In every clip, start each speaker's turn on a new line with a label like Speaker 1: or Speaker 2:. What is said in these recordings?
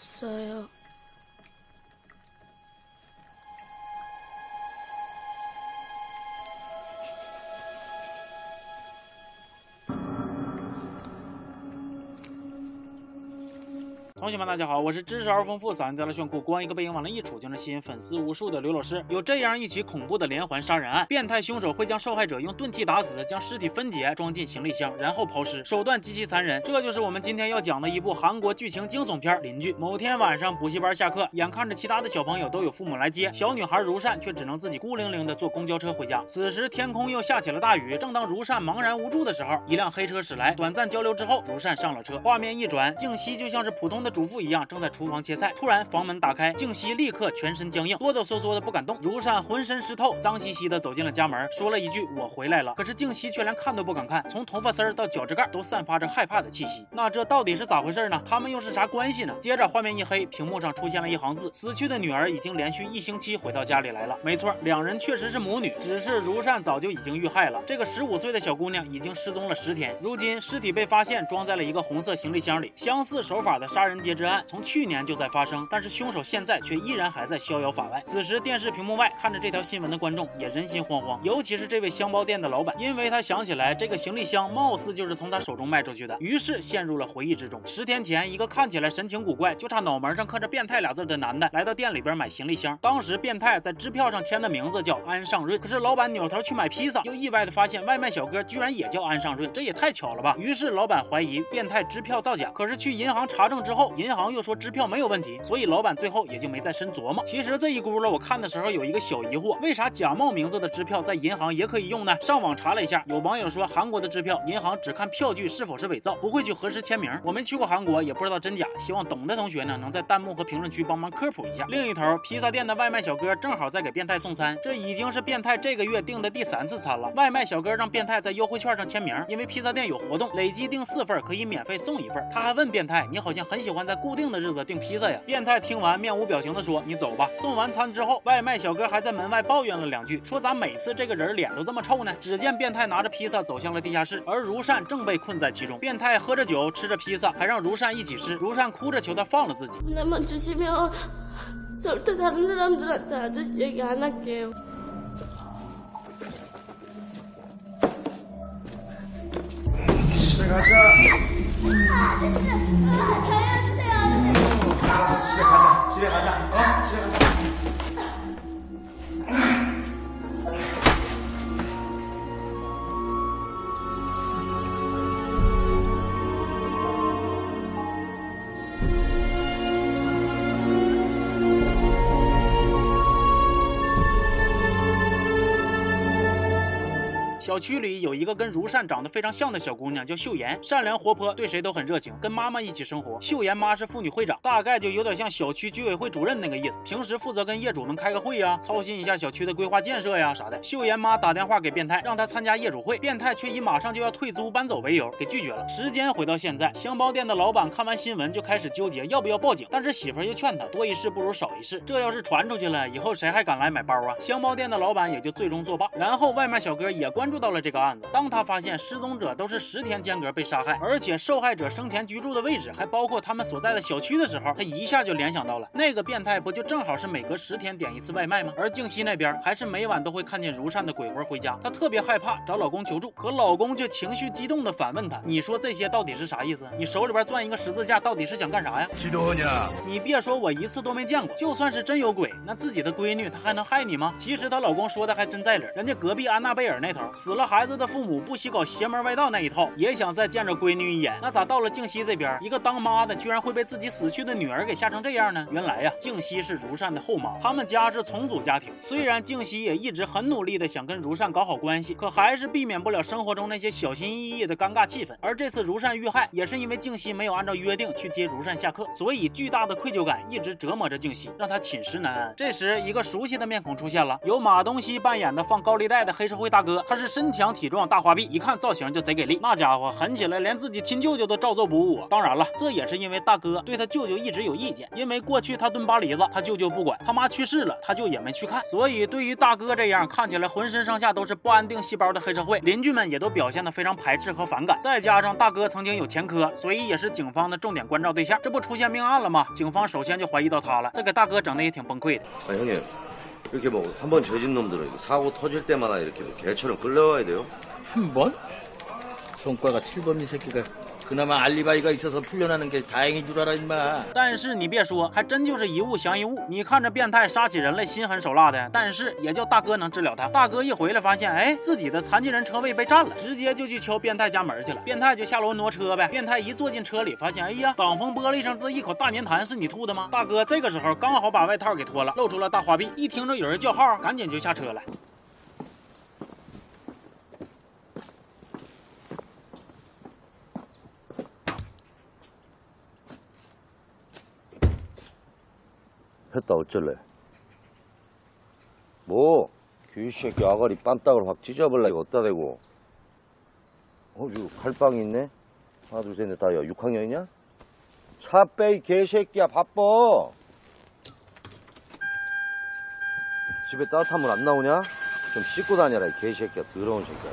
Speaker 1: 왔어요.
Speaker 2: 同学们，大家好，我是知识而丰富、嗓音贼拉炫酷、光一个背影往那一杵就能吸引粉丝无数的刘老师。有这样一起恐怖的连环杀人案，变态凶手会将受害者用钝器打死，将尸体分解装进行李箱，然后抛尸，手段极其残忍。这就是我们今天要讲的一部韩国剧情惊悚片《邻居》。某天晚上，补习班下课，眼看着其他的小朋友都有父母来接，小女孩如善却只能自己孤零零的坐公交车回家。此时天空又下起了大雨，正当如善茫然无助的时候，一辆黑车驶来，短暂交流之后，如善上了车。画面一转，静熙就像是普通的主妇一样，正在。厨房切菜，突然房门打开，静熙立刻全身僵硬，哆哆嗦嗦的不敢动。如善浑身湿透，脏兮兮的走进了家门，说了一句：“我回来了。”可是静熙却连看都不敢看，从头发丝儿到脚趾盖都散发着害怕的气息。那这到底是咋回事呢？他们又是啥关系呢？接着画面一黑，屏幕上出现了一行字：死去的女儿已经连续一星期回到家里来了。没错，两人确实是母女，只是如善早就已经遇害了。这个十五岁的小姑娘已经失踪了十天，如今尸体被发现，装在了一个红色行李箱里。相似手法的杀人劫之案从去年就在发生。但是凶手现在却依然还在逍遥法外。此时电视屏幕外看着这条新闻的观众也人心惶惶，尤其是这位箱包店的老板，因为他想起来这个行李箱貌似就是从他手中卖出去的，于是陷入了回忆之中。十天前，一个看起来神情古怪，就差脑门上刻着“变态”俩字的男的来到店里边买行李箱。当时变态在支票上签的名字叫安尚润，可是老板扭头去买披萨，又意外的发现外卖小哥居然也叫安尚润，这也太巧了吧！于是老板怀疑变态支票造假，可是去银行查证之后，银行又说支票没有问题。所以老板最后也就没再深琢磨。其实这一轱辘我看的时候有一个小疑惑，为啥假冒名字的支票在银行也可以用呢？上网查了一下，有网友说韩国的支票银行只看票据是否是伪造，不会去核实签名。我没去过韩国，也不知道真假。希望懂的同学呢能在弹幕和评论区帮忙科普一下。另一头，披萨店的外卖小哥正好在给变态送餐，这已经是变态这个月订的第三次餐了。外卖小哥让变态在优惠券上签名，因为披萨店有活动，累计订四份可以免费送一份。他还问变态：“你好像很喜欢在固定的日子订披萨呀？”变态听完面无表情的说：“你走吧。”送完餐之后，外卖小哥还在门外抱怨了两句，说咋每次这个人脸都这么臭呢？只见变态拿着披萨走向了地下室，而如善正被困在其中。变态喝着酒，吃着披萨，还让如善一起吃。如善哭着求他放了自己。
Speaker 1: 아저씨, 아, 자유주세요,
Speaker 3: 어, 아저씨. 집에 가자, 집에 가자, 어? 집에 가자.
Speaker 2: 区里有一个跟如善长得非常像的小姑娘，叫秀妍，善良活泼，对谁都很热情，跟妈妈一起生活。秀妍妈是妇女会长，大概就有点像小区居委会主任那个意思，平时负责跟业主们开个会呀，操心一下小区的规划建设呀啥的。秀妍妈打电话给变态，让他参加业主会，变态却以马上就要退租搬走为由给拒绝了。时间回到现在，箱包店的老板看完新闻就开始纠结要不要报警，但是媳妇儿又劝他多一事不如少一事，这要是传出去了，以后谁还敢来买包啊？箱包店的老板也就最终作罢。然后外卖小哥也关注到了这个案子，当他发现失踪者都是十天间隔被杀害，而且受害者生前居住的位置还包括他们所在的小区的时候，他一下就联想到了那个变态不就正好是每隔十天点一次外卖吗？而静熙那边还是每晚都会看见如善的鬼魂回家，她特别害怕，找老公求助，可老公却情绪激动的反问她：“你说这些到底是啥意思？你手里边攥一个十字架，到底是想干啥呀？”你别说我一次都没见过，就算是真有鬼，那自己的闺女她还能害你吗？其实她老公说的还真在理，人家隔壁安娜贝尔那头死了孩子的父母不惜搞邪门歪道那一套，也想再见着闺女一眼。那咋到了静熙这边，一个当妈的居然会被自己死去的女儿给吓成这样呢？原来呀，静熙是如善的后妈，他们家是重组家庭。虽然静熙也一直很努力的想跟如善搞好关系，可还是避免不了生活中那些小心翼翼的尴尬气氛。而这次如善遇害，也是因为静熙没有按照约定去接如善下课，所以巨大的愧疚感一直折磨着静熙，让她寝食难安。这时，一个熟悉的面孔出现了，由马东锡扮演的放高利贷的黑社会大哥，他是身强体壮大花臂，一看造型就贼给力。那家伙狠起来，连自己亲舅舅都照做不误。当然了，这也是因为大哥对他舅舅一直有意见，因为过去他蹲巴黎子，他舅舅不管，他妈去世了，他舅也没去看。所以对于大哥这样看起来浑身上下都是不安定细胞的黑社会，邻居们也都表现得非常排斥和反感。再加上大哥曾经有前科，所以也是警方的重点关照对象。这不出现命案了吗？警方首先就怀疑到他了，这给大哥整的也挺崩溃的。
Speaker 4: 哎呦你！ 이렇게 뭐 한 번 죄진 놈들은 사고 터질 때마다 이렇게 뭐 개처럼 끌려와야 돼요?
Speaker 5: 한 번? 손과가 7번 이 새끼가 그나마 알리바이가 있어서 풀려나는 게 다행인 줄 알아 임마
Speaker 2: 但是你别说，还真就是一物降一物。你看这变态杀起人来心狠手辣的，但是也就大哥能治了他。大哥一回来发现，哎，自己的残疾人车位被占了，直接就去敲变态家门去了。变态就下楼挪车呗。变态一坐进车里，发现，哎呀，挡风玻璃上这一口大粘痰是你吐的吗？大哥这个时候刚好把外套给脱了，露出了大花臂。一听着有人叫号，赶紧就下车了。
Speaker 4: 했다 어쩔래? 뭐? 귀새끼 아가리 빰딱을 확 찢어버려 이거 어디다 대고 어 이거 칼빵이 있네 하나 둘 셋 넷 다야 6학년이냐? 차 빼 이 개새끼야 바빠 집에 따뜻한 물 안 나오냐? 좀 씻고 다녀라 이 개새끼야 더러운 새끼야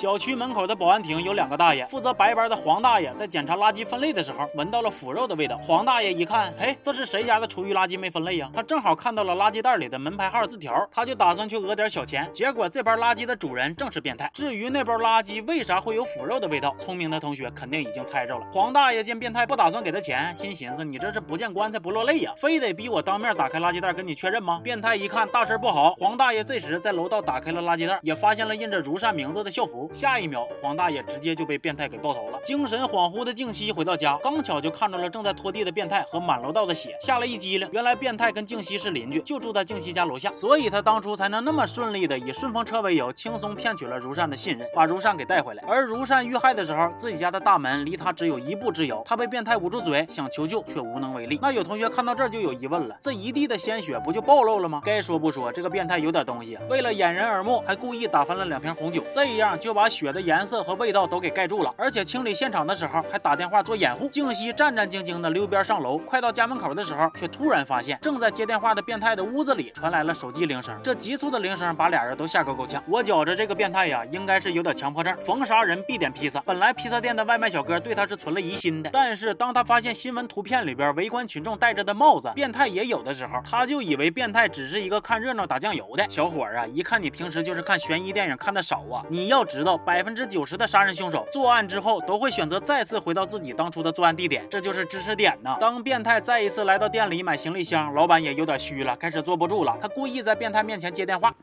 Speaker 2: 小区门口的保安亭有两个大爷，负责白班的黄大爷在检查垃圾分类的时候，闻到了腐肉的味道。黄大爷一看，嘿，这是谁家的厨余垃圾没分类呀？他正好看到了垃圾袋里的门牌号字条，他就打算去讹点小钱。结果这包垃圾的主人正是变态。至于那包垃圾为啥会有腐肉的味道，聪明的同学肯定已经猜着了。黄大爷见变态不打算给他钱，心寻思你这是不见棺材不落泪呀，非得逼我当面打开垃圾袋跟你确认吗？变态一看大事不好，黄大爷这时在楼道打开了垃圾袋，也发现了印着如善名字的校服。下一秒，黄大爷直接就被变态给爆头了。精神恍惚的静熙回到家，刚巧就看到了正在拖地的变态和满楼道的血，吓了一激灵。原来变态跟静熙是邻居，就住在静熙家楼下，所以他当初才能那么顺利的以顺风车为由，轻松骗取了如善的信任，把如善给带回来。而如善遇害的时候，自己家的大门离他只有一步之遥，他被变态捂住嘴，想求救却无能为力。那有同学看到这儿就有疑问了，这一地的鲜血不就暴露了吗？该说不说，这个变态有点东西！为了掩人耳目，还故意打翻了两瓶红酒，这样就把把血的颜色和味道都给盖住了。而且清理现场的时候还打电话做掩护。静熙战战兢兢的溜边上楼，快到家门口的时候，却突然发现正在接电话的变态的屋子里传来了手机铃声。这急促的铃声把俩人都吓个够呛。我觉着这个变态呀，应该是有点强迫症，逢杀人必点披萨。本来披萨店的外卖小哥对他是存了疑心的，但是当他发现新闻图片里边围观群众戴着的帽子，变态也有的时候，他就以为变态只是一个看热闹打酱油的小伙儿啊。一看你平时就是看悬疑电影看的少啊，你要知道百分之九十的杀人凶手作案之后都会选择再次回到自己当初的作案地点，这就是知识点呐。当变态再一次来到店里买行李箱，老板也有点虚了，开始坐不住了，他故意在变态面前接电话。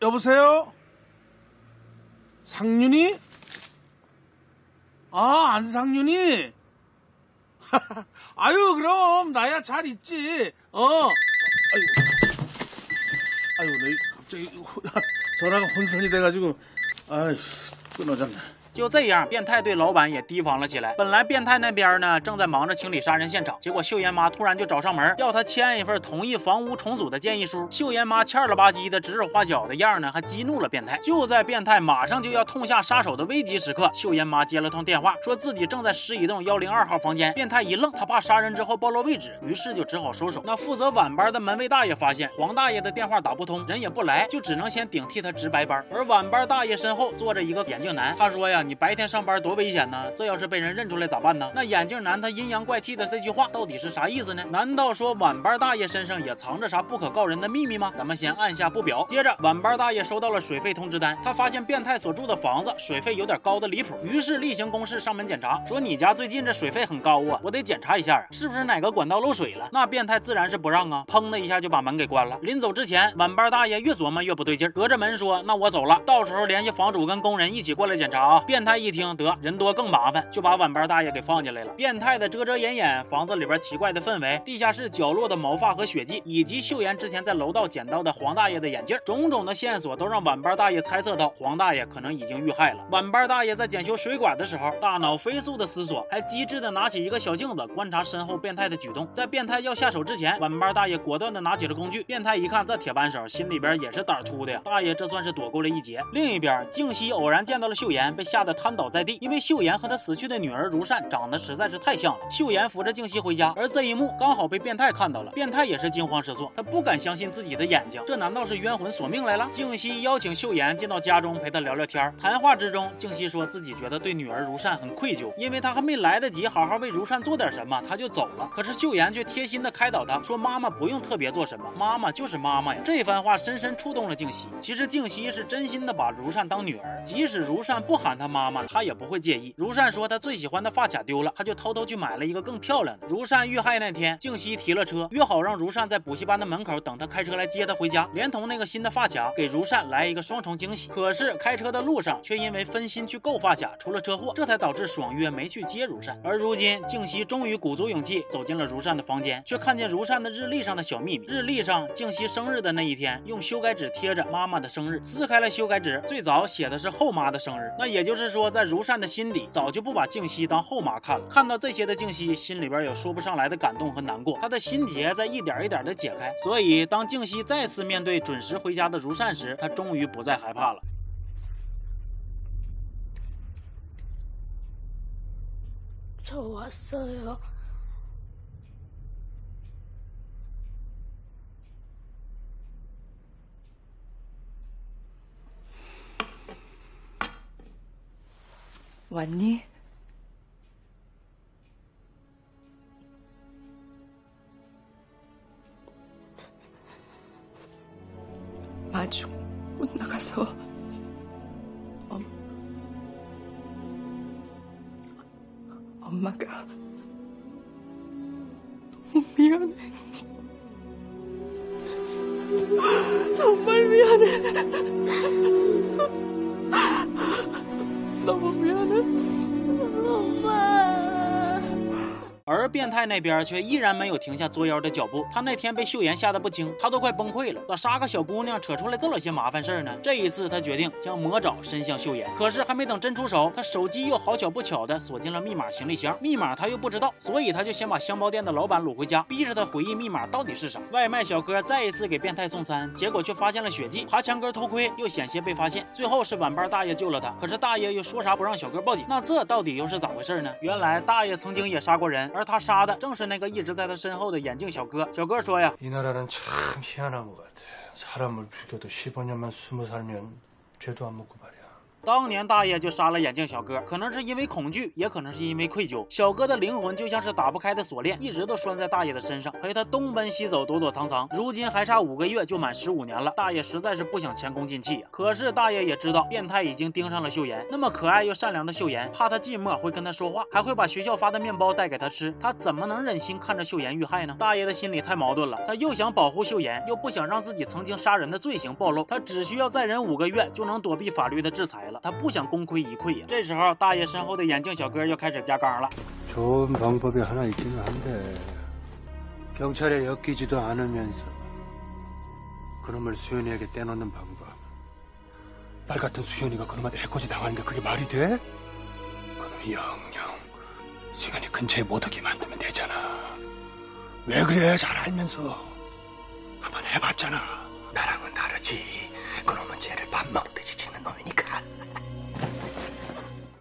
Speaker 6: 여보세요? 상윤이? 아, 안상윤이? 아유, 그럼, 나야 잘 있지. 어. 아이고. 아이고, 내 갑자기 호- 전화가 혼선이 돼가지고, 아이, 끊어졌네.
Speaker 2: 就这样，变态对老板也提防了起来。本来变态那边呢正在忙着清理杀人现场，结果秀妍妈突然就找上门，要他签一份同意房屋重组的建议书。秀妍妈欠了吧唧的指手画脚的样呢，还激怒了变态。就在变态马上就要痛下杀手的危急时刻，秀妍妈接了通电话，说自己正在十一栋幺零二号房间。变态一愣，他怕杀人之后暴露位置，于是就只好收手。那负责晚班的门卫大爷发现黄大爷的电话打不通，人也不来，就只能先顶替他值白班。而晚班大爷身后坐着一个眼镜男，他说呀。你白天上班多危险呢！这要是被人认出来咋办呢？那眼镜男他阴阳怪气的这句话到底是啥意思呢？难道说晚班大爷身上也藏着啥不可告人的秘密吗？咱们先按下不表。接着，晚班大爷收到了水费通知单，他发现变态所住的房子水费有点高的离谱，于是例行公事上门检查，说你家最近这水费很高啊，我得检查一下啊，是不是哪个管道漏水了？那变态自然是不让啊，砰的一下就把门给关了。临走之前，晚班大爷越琢磨越不对劲，隔着门说：“那我走了，到时候联系房主跟工人一起过来检查啊。”变态一听得人多更麻烦，就把晚班大爷给放进来了。变态的遮遮掩掩，房子里边奇怪的氛围，地下室角落的毛发和血迹，以及秀妍之前在楼道捡到的黄大爷的眼镜，种种的线索都让晚班大爷猜测到黄大爷可能已经遇害了。晚班大爷在检修水管的时候，大脑飞速的思索，还机智的拿起一个小镜子观察身后变态的举动。在变态要下手之前，晚班大爷果断的拿起了工具。变态一看这铁扳手，心里边也是胆粗的呀。大爷这算是躲过了一劫。另一边，静熙偶然见到了秀妍，被吓的瘫倒在地，因为秀妍和她死去的女儿如善长得实在是太像了。秀妍扶着静熙回家，而这一幕刚好被变态看到了。变态也是惊慌失措，他不敢相信自己的眼睛，这难道是冤魂索命来了？静熙邀请秀妍进到家中陪她聊聊天。谈话之中，静熙说自己觉得对女儿如善很愧疚，因为他还没来得及好好为如善做点什么，他就走了。可是秀妍却贴心的开导他说：“妈妈不用特别做什么，妈妈就是妈妈呀。”这番话深深触动了静熙。其实静熙是真心的把如善当女儿，即使如善不喊她妈妈，她也不会介意。如善说她最喜欢的发卡丢了，她就偷偷去买了一个更漂亮的。如善遇害那天，静熙提了车，约好让如善在补习班的门口等他开车来接她回家，连同那个新的发卡，给如善来一个双重惊喜。可是开车的路上却因为分心去购发卡出了车祸，这才导致爽约没去接如善。而如今静熙终于鼓足勇气走进了如善的房间，却看见如善的日历上的小秘密。日历上静熙生日的那一天，用修改纸贴着妈妈的生日。撕开了修改纸，最早写的是后妈的生日。那也就是说，在如善的心底，早就不把静熙当后妈看了。看到这些的静熙，心里边有说不上来的感动和难过，她的心结在一点一点的解开。所以，当静熙再次面对准时回家的如善时，她终于不再害怕了。
Speaker 1: 저 왔어요.
Speaker 7: 왔니? 마중 못 나가서 엄, 엄마가 너무 미안해. 정말 미안해. 老婆，别了，
Speaker 1: 妈妈。
Speaker 2: 而变态那边却依然没有停下作妖的脚步。他那天被秀妍吓得不轻，他都快崩溃了。咋杀个小姑娘扯出来这么些麻烦事儿呢？这一次他决定将魔爪伸向秀妍。可是还没等真出手，他手机又好巧不巧的锁进了密码行李箱，密码他又不知道，所以他就先把香包店的老板掳回家，逼着他回忆密码到底是啥。外卖小哥再一次给变态送餐，结果却发现了血迹，爬墙根偷窥又险些被发现，最后是晚班大爷救了他。可是大爷又说啥不让小哥报警，那这到底又是咋回事呢？原来大爷曾经也杀过人，而他杀的正是那个一直在他身后的眼镜小哥。小哥说呀。
Speaker 8: 이 나라는 참 희한한 것 같아. 사람을 죽여도 15년만 숨어 살면 죄도 안 묻고 말이야.
Speaker 2: 当年大爷就杀了眼镜小哥，可能是因为恐惧，也可能是因为愧疚。小哥的灵魂就像是打不开的锁链，一直都拴在大爷的身上，陪他东奔西走，躲躲藏藏。如今还差五个月就满十五年了，大爷实在是不想前功尽弃。可是大爷也知道，变态已经盯上了秀妍，那么可爱又善良的秀妍，怕他寂寞会跟他说话，还会把学校发的面包带给他吃，他怎么能忍心看着秀妍遇害呢？大爷的心里太矛盾了，他又想保护秀妍，又不想让自己曾经杀人的罪行暴露，他只需要再忍五个月就能躲避法律的制裁了， 他不想功亏一篑呀。这时候，大爷身后的眼镜小哥又开始加杠了。
Speaker 8: 좋은 방법이 하나 있기는 한데 경찰에 엮이지도 않으면서 그놈을 수연이에게 떼놓는 방법. 딸 같은 수연이가 그놈한테 해코지 당하는 게 그게 말이 돼? 그놈이 영영 수연이 근처에 못 오게 만들면 되잖아. 왜 그래? 잘 알면서 한번 해봤잖아. 나랑은 다르지. 그놈은 죄를 밥 먹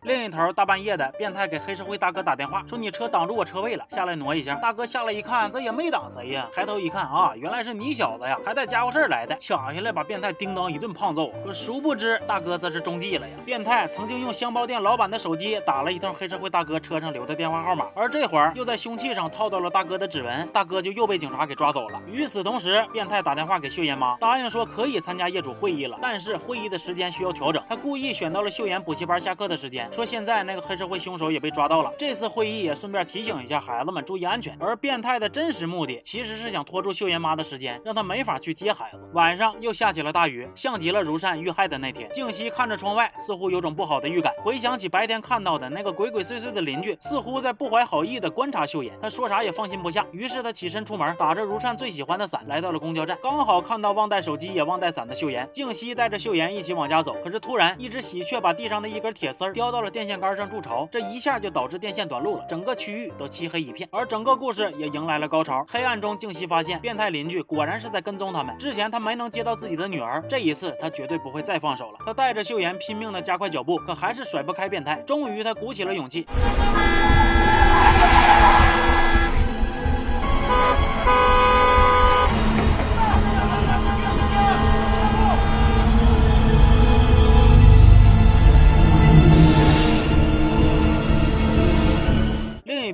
Speaker 2: 另一头，大半夜的，变态给黑社会大哥打电话，说你车挡住我车位了，下来挪一下。大哥下来一看，这也没挡谁呀，抬头一看啊，原来是你小子呀，还带家伙事儿来的，抢下来把变态叮当一顿胖揍。可殊不知，大哥这是中计了呀。变态曾经用箱包店老板的手机打了一通黑社会大哥车上留的电话号码，而这会儿又在凶器上套到了大哥的指纹，大哥就又被警察给抓走了。与此同时，变态打电话给秀妍妈，答应说可以参加业主会议了，但是会议的时间需要调整，他故意选到了秀妍补习班下课的时间。说现在那个黑社会凶手也被抓到了。这次会议也顺便提醒一下孩子们注意安全。而变态的真实目的其实是想拖住秀妍妈的时间，让她没法去接孩子。晚上又下起了大雨，像极了如善遇害的那天。静熙看着窗外，似乎有种不好的预感。回想起白天看到的那个鬼鬼祟祟的邻居，似乎在不怀好意的观察秀妍。他说啥也放心不下，于是他起身出门，打着如善最喜欢的伞，来到了公交站。刚好看到忘带手机也忘带伞的秀妍。静熙带着秀妍一起往家走，可是突然一只喜鹊把地上的一根铁丝叼到了电线杆上筑巢，这一下就导致电线短路了，整个区域都漆黑一片。而整个故事也迎来了高潮。黑暗中，静熙发现变态邻居果然是在跟踪他们。之前他没能接到自己的女儿，这一次他绝对不会再放手了。他带着秀妍拼命的加快脚步，可还是甩不开变态。终于，他鼓起了勇气。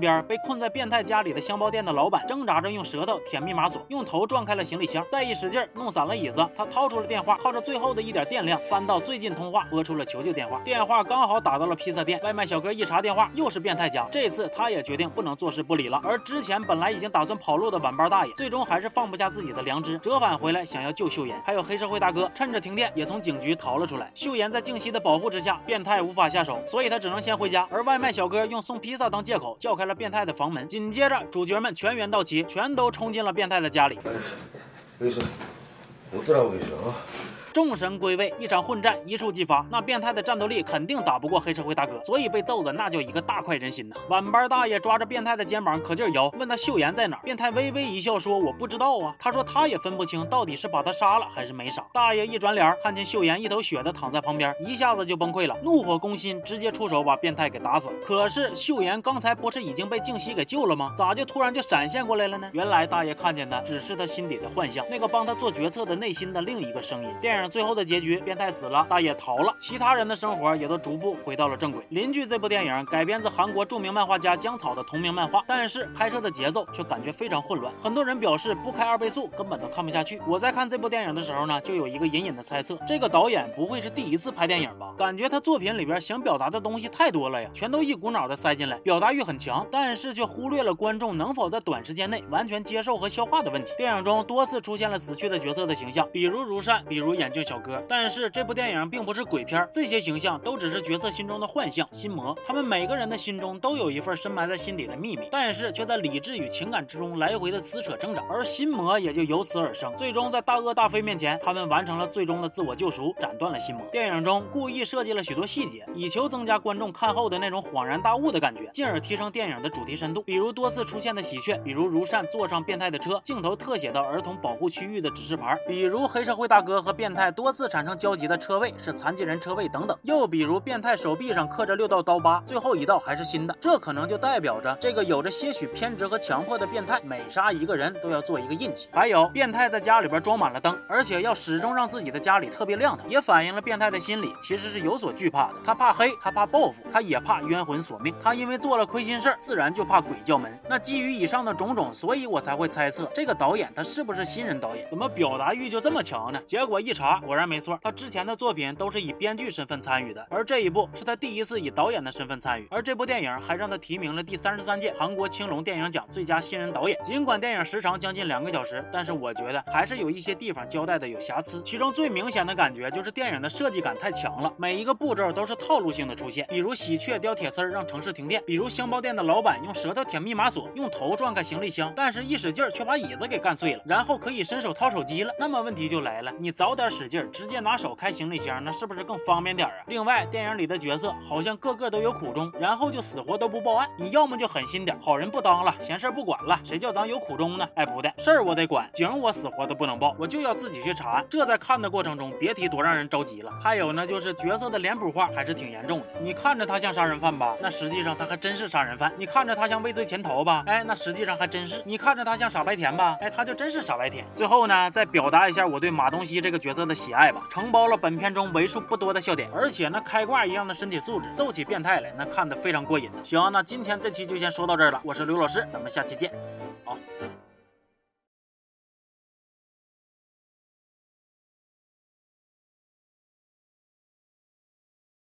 Speaker 2: 边，被困在变态家里的箱包店的老板挣扎着用舌头舔密码锁，用头撞开了行李箱，再一使劲弄散了椅子。他掏出了电话，靠着最后的一点电量，翻到最近通话，拨出了求救电话。电话刚好打到了披萨店，外卖小哥一查电话，又是变态家。这次他也决定不能坐视不理了。而之前本来已经打算跑路的晚班大爷，最终还是放不下自己的良知，折返回来想要救秀妍。还有黑社会大哥趁着停电也从警局逃了出来。秀妍在静熙的保护之下，变态无法下手，所以他只能先回家。而外卖小哥用送披萨当借口，叫开了变态的房门，紧接着主角们全员到齐，全都冲进了变态的家里。
Speaker 4: 哎，我跟你，我跟你说啊。
Speaker 2: 众神归位，一场混战一触即发。那变态的战斗力肯定打不过黑社会大哥，所以被揍的那叫一个大快人心呐。晚班大爷抓着变态的肩膀可劲摇，问他秀妍在哪。变态微微一笑说：“我不知道啊。”他说他也分不清到底是把他杀了还是没杀。大爷一转脸，看见秀妍一头血的躺在旁边，一下子就崩溃了，怒火攻心，直接出手把变态给打死。可是秀妍刚才不是已经被静熙给救了吗？咋就突然就闪现过来了呢？原来大爷看见的只是他心底的幻象，那个帮他做决策的内心的另一个声音。电影最后的结局。变态死了，大爷逃了，其他人的生活也都逐步回到了正轨。邻居这部电影改编自韩国著名漫画家姜草的同名漫画，但是拍摄的节奏却感觉非常混乱。很多人表示不开二倍速根本都看不下去。我在看这部电影的时候呢，就有一个隐隐的猜测，这个导演不会是第一次拍电影吧？感觉他作品里边想表达的东西太多了呀，全都一股脑的塞进来，表达欲很强，但是却忽略了观众能否在短时间内完全接受和消化的问题。电影中多次出现了死去的角色的形象，比如如善，比如演眼镜小哥，但是这部电影并不是鬼片，这些形象都只是角色心中的幻象、心魔。他们每个人的心中都有一份深埋在心底的秘密，但是却在理智与情感之中来回的撕扯挣扎，而心魔也就由此而生。最终在大恶大非面前，他们完成了最终的自我救赎，斩断了心魔。电影中故意设计了许多细节，以求增加观众看后的那种恍然大悟的感觉，进而提升电影的主题深度。比如多次出现的喜鹊，比如如善坐上变态的车，镜头特写到儿童保护区域的指示牌，比如黑社会大哥和变态多次产生交集的车位是残疾人车位等等。又比如变态手臂上刻着六道刀疤，最后一道还是新的，这可能就代表着这个有着些许偏执和强迫的变态，每杀一个人都要做一个印记。还有变态在家里边装满了灯，而且要始终让自己的家里特别亮堂，也反映了变态的心理其实是有所惧怕的。他怕黑，他怕报复，他也怕冤魂索命。他因为做了亏心事，自然就怕鬼叫门。那基于以上的种种，所以我才会猜测这个导演他是不是新人导演？怎么表达欲就这么强呢？结果一查，果然没错，他之前的作品都是以编剧身份参与的，而这一部是他第一次以导演的身份参与。而这部电影还让他提名了第三十三届韩国青龙电影奖最佳新人导演。尽管电影时长将近两个小时，但是我觉得还是有一些地方交代的有瑕疵。其中最明显的感觉就是电影的设计感太强了，每一个步骤都是套路性的出现，比如喜鹊叼铁丝让城市停电，比如箱包店的老板用舌头舔密码锁，用头撞开行李箱，但是一使劲却把椅子给干碎了，然后可以伸手掏手机了。那么问题就来了，你早点使使劲，直接拿手开行李箱，那是不是更方便点啊？另外，电影里的角色好像个个都有苦衷，然后就死活都不报案。你要么就狠心点，好人不当了，闲事不管了，谁叫咱有苦衷呢？哎，不对，事儿我得管，警我死活都不能报，我就要自己去查案。这在看的过程中，别提多让人着急了。还有呢，就是角色的脸谱化还是挺严重的。你看着他像杀人犯吧，那实际上他还真是杀人犯；你看着他像畏罪潜逃吧，哎，那实际上还真是；你看着他像傻白甜吧，哎，他就真是傻白甜。最后呢，再表达一下我对马东锡这个角色的的喜爱吧，承包了本片中为数不多的笑点，而且那开挂一样的身体素质，揍起变态来那看的非常过瘾的。行，那今天这期就先说到这儿了，我是刘老师，咱们下期见，好。